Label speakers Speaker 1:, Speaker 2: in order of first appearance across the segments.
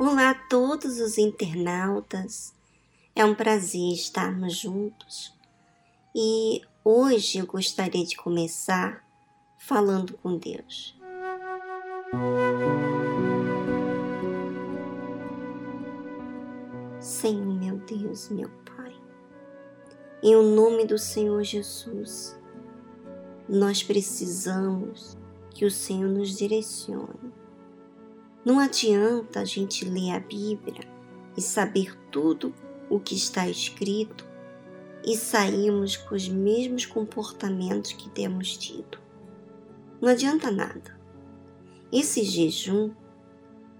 Speaker 1: Olá a todos os internautas. É um prazer estarmos juntos. E hoje eu gostaria de começar falando com Deus. Senhor, meu Deus, meu Pai, em o nome do Senhor Jesus, nós precisamos que o Senhor nos direcione não adianta a gente ler a Bíblia e saber tudo o que está escrito e sairmos com os mesmos comportamentos que temos tido. Não adianta nada. Esse jejum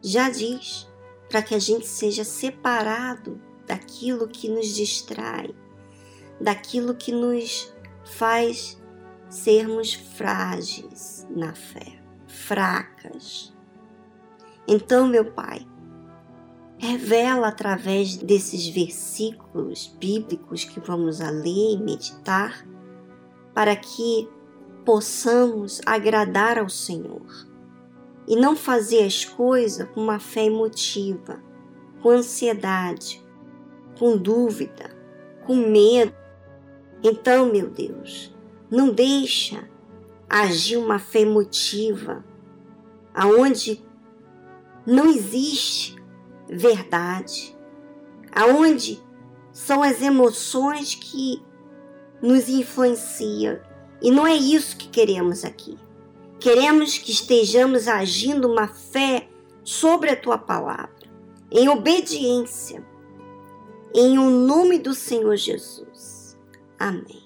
Speaker 1: já diz para que a gente seja separado daquilo que nos distrai, daquilo que nos faz sermos frágeis na fé, fracas então, meu Pai, revela através desses versículos bíblicos que vamos a ler e meditar, para que possamos agradar ao Senhor e não fazer as coisas com uma fé emotiva, com ansiedade, com dúvida, com medo. Então, meu Deus, não deixa agir uma fé emotiva, aonde não existe verdade, aonde são as emoções que nos influenciam. E não é isso que queremos aqui. Queremos que estejamos agindo uma fé sobre a tua palavra, em obediência, em o nome do Senhor Jesus. Amém.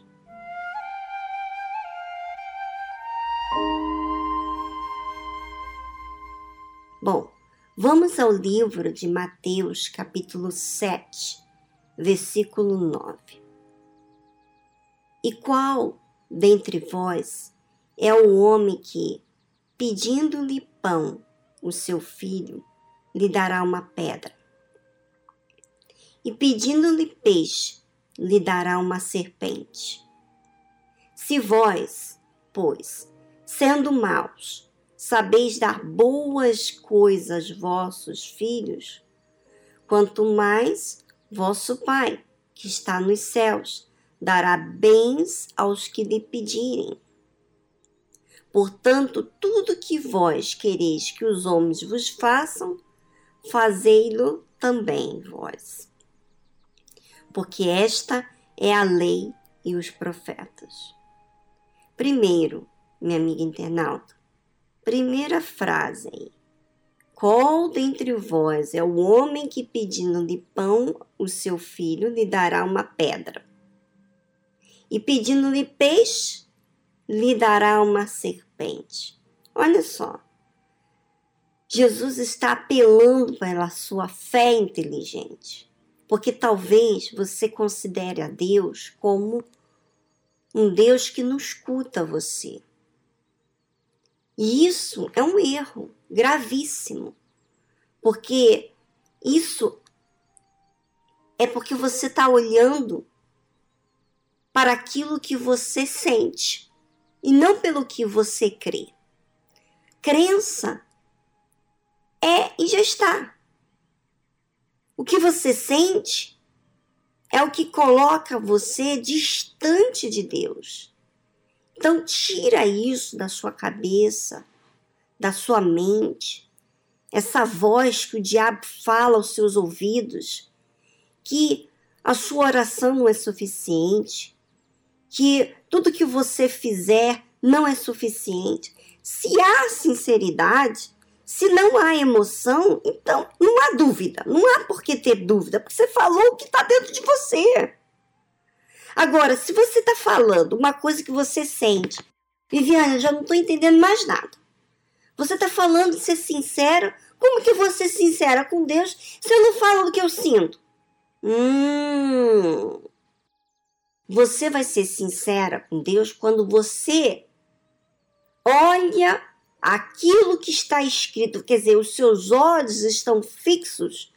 Speaker 1: Vamos ao livro de Mateus, capítulo 7, versículo 9. E qual dentre vós é o homem que, pedindo-lhe pão, o seu filho, lhe dará uma pedra? E pedindo-lhe peixe, lhe dará uma serpente? Se vós, pois, sendo maus, sabeis dar boas coisas vossos filhos, quanto mais vosso Pai, que está nos céus, dará bens aos que lhe pedirem. Portanto, tudo que vós quereis que os homens vos façam, fazei-lo também vós. Porque esta é a lei e os profetas. Primeiro, minha amiga internauta, Primeira frase aí. Qual dentre vós é o homem que, pedindo-lhe pão, o seu filho lhe dará uma pedra? E pedindo-lhe peixe, lhe dará uma serpente. Olha só. Jesus está apelando pela sua fé inteligente, porque talvez você considere a Deus como um Deus que não escuta você, e isso é um erro gravíssimo, porque isso é porque você está olhando para aquilo que você sente e não pelo que você crê. Crença é e já está. O que você sente é o que coloca você distante de Deus. Então, tira isso da sua cabeça, da sua mente, essa voz que o diabo fala aos seus ouvidos, que a sua oração não é suficiente, que tudo que você fizer não é suficiente. Se há sinceridade, se não há emoção, então não há dúvida. Não há por que ter dúvida, porque você falou o que está dentro de você. Agora, se você está falando uma coisa que você sente, Viviane, eu já não estou entendendo mais nada. Você está falando de ser sincera? Como que vou ser sincera com Deus se eu não falo do que eu sinto? Hum. Você vai ser sincera com Deus quando você olha aquilo que está escrito, quer dizer, os seus olhos estão fixos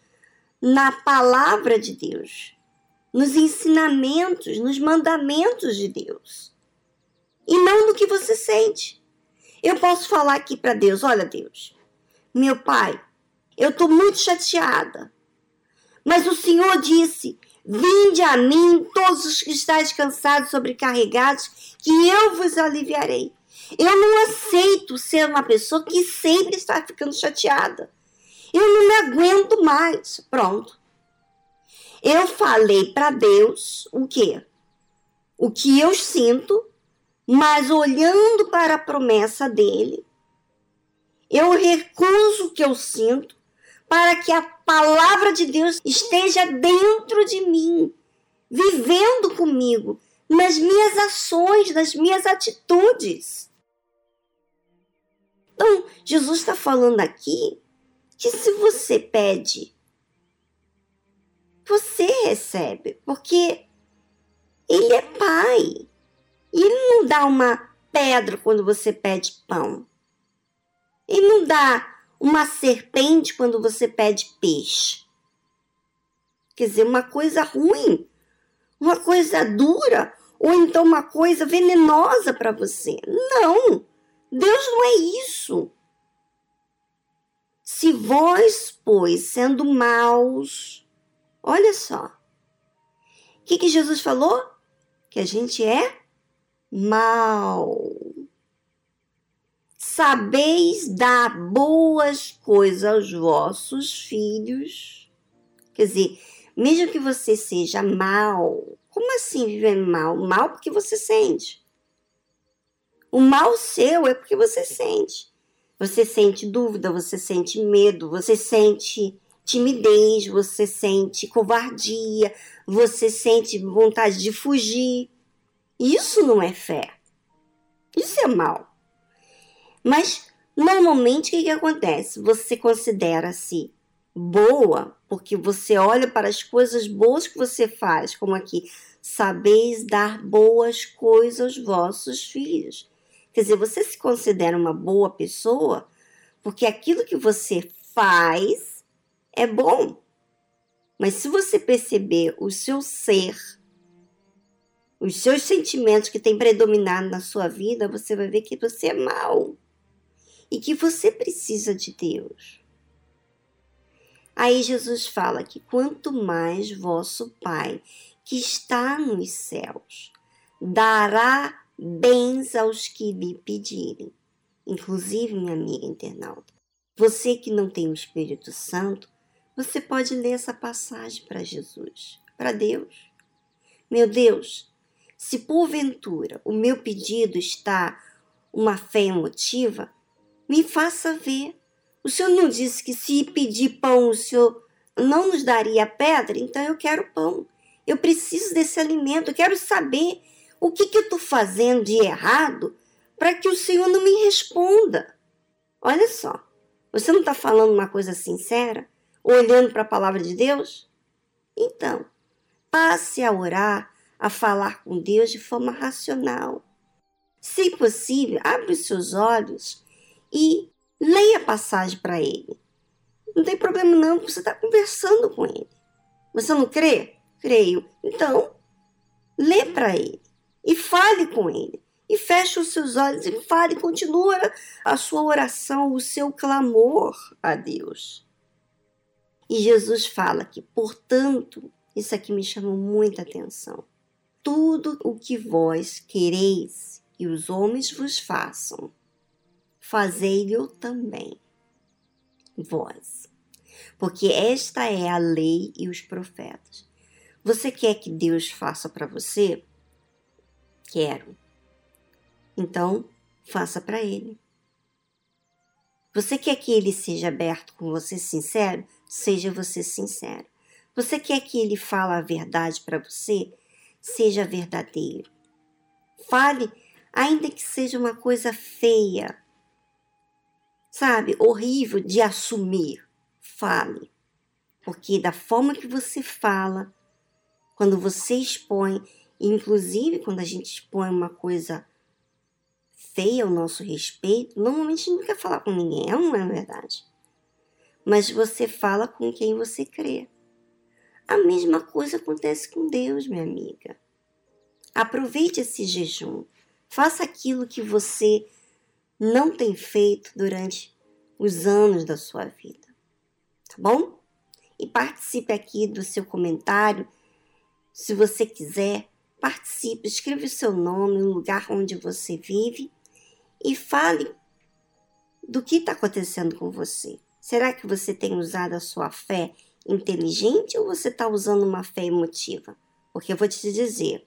Speaker 1: na palavra de Deus nos ensinamentos, nos mandamentos de Deus. E não no que você sente. Eu posso falar aqui para Deus: olha, Deus, meu pai, eu estou muito chateada. Mas o Senhor disse: Vinde a mim, todos os que estáis cansados, sobrecarregados, que eu vos aliviarei. Eu não aceito ser uma pessoa que sempre está ficando chateada. Eu não me aguento mais. Pronto. Eu falei para Deus o quê? O que eu sinto, mas olhando para a promessa dele, eu recuso o que eu sinto para que a palavra de Deus esteja dentro de mim, vivendo comigo, nas minhas ações, nas minhas atitudes. Então, Jesus está falando aqui que se você pede, você recebe, porque Ele é Pai. E Ele não dá uma pedra quando você pede pão. Ele não dá uma serpente quando você pede peixe. Quer dizer, uma coisa ruim, uma coisa dura, ou então uma coisa venenosa para você. Não! Deus não é isso. Se vós, pois, sendo maus, olha só. O que, que Jesus falou? Que a gente é mal sabeis dar boas coisas aos vossos filhos. Quer dizer, mesmo que você seja mal, como assim viver mal? Mal porque você sente. O mal seu é porque você sente. Você sente dúvida, você sente medo, você sente timidez, você sente covardia, você sente vontade de fugir. Isso não é fé. Isso é mal. Mas normalmente o que, que acontece? Você considera-se boa porque você olha para as coisas boas que você faz, como aqui, sabeis dar boas coisas aos vossos filhos. Quer dizer, você se considera uma boa pessoa porque aquilo que você faz é bom. Mas se você perceber o seu ser, os seus sentimentos que têm predominado na sua vida, você vai ver que você é mal e que você precisa de Deus. Aí Jesus fala que quanto mais vosso Pai, que está nos céus, dará bens aos que lhe pedirem. Inclusive, minha amiga internauta, você que não tem o Espírito Santo, você pode ler essa passagem para Jesus, para Deus. Meu Deus, se porventura o meu pedido está uma fé emotiva, me faça ver. O senhor não disse que se pedir pão o senhor não nos daria pedra? Então eu quero pão. Eu preciso desse alimento. Eu quero saber o que, que eu estou fazendo de errado para que o senhor não me responda. Olha só, você não está falando uma coisa sincera? Olhando para a palavra de Deus? Então, passe a orar, a falar com Deus de forma racional. Se possível, abre os seus olhos e leia a passagem para ele. Não tem problema não, você está conversando com ele. Você não crê? Creio. Então, lê para ele e fale com ele. E feche os seus olhos e fale, continua a sua oração, o seu clamor a Deus. E Jesus fala que, portanto, isso aqui me chamou muita atenção. Tudo o que vós quereis que os homens vos façam, fazei-lhe também vós. Porque esta é a lei e os profetas. Você quer que Deus faça para você? Quero. Então, faça para ele. Você quer que ele seja aberto com você, sincero? Seja você sincero. Você quer que ele fale a verdade para você? Seja verdadeiro. Fale, ainda que seja uma coisa feia, sabe, horrível de assumir. Fale. Porque da forma que você fala, quando você expõe, inclusive quando a gente expõe uma coisa feia ao nosso respeito, normalmente a gente não quer falar com ninguém, é não é verdade? Mas você fala com quem você crê. A mesma coisa acontece com Deus, minha amiga. Aproveite esse jejum. Faça aquilo que você não tem feito durante os anos da sua vida. bom? E participe aqui do seu comentário. Se você quiser, participe, escreva o seu nome, o lugar onde você vive e fale do que está acontecendo com você. Será que você tem usado a sua fé inteligente ou você está usando uma fé emotiva? Porque eu vou te dizer,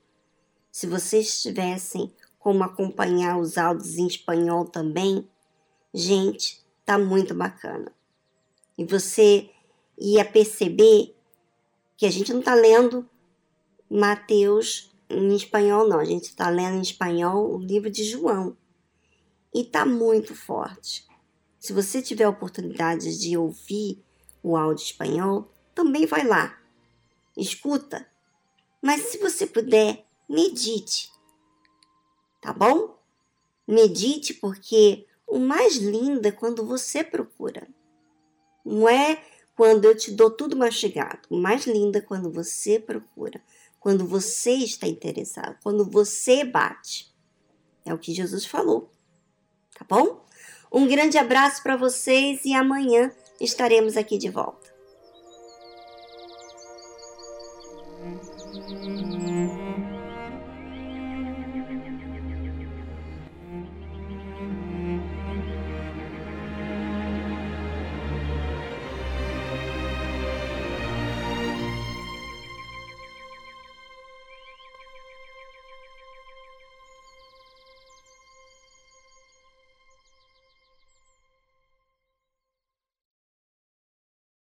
Speaker 1: se vocês tivessem como acompanhar os áudios em espanhol também, gente, tá muito bacana. E você ia perceber que a gente não está lendo Mateus em espanhol, não. A gente está lendo em espanhol o livro de João. E tá muito forte. Se você tiver oportunidade de ouvir o áudio espanhol, também vai lá. Escuta. Mas se você puder, medite. Tá bom? Medite porque o mais lindo é quando você procura. Não é quando eu te dou tudo mastigado. O mais lindo é quando você procura, quando você está interessado, quando você bate. É o que Jesus falou. Tá bom? Um grande abraço para vocês e amanhã estaremos aqui de volta.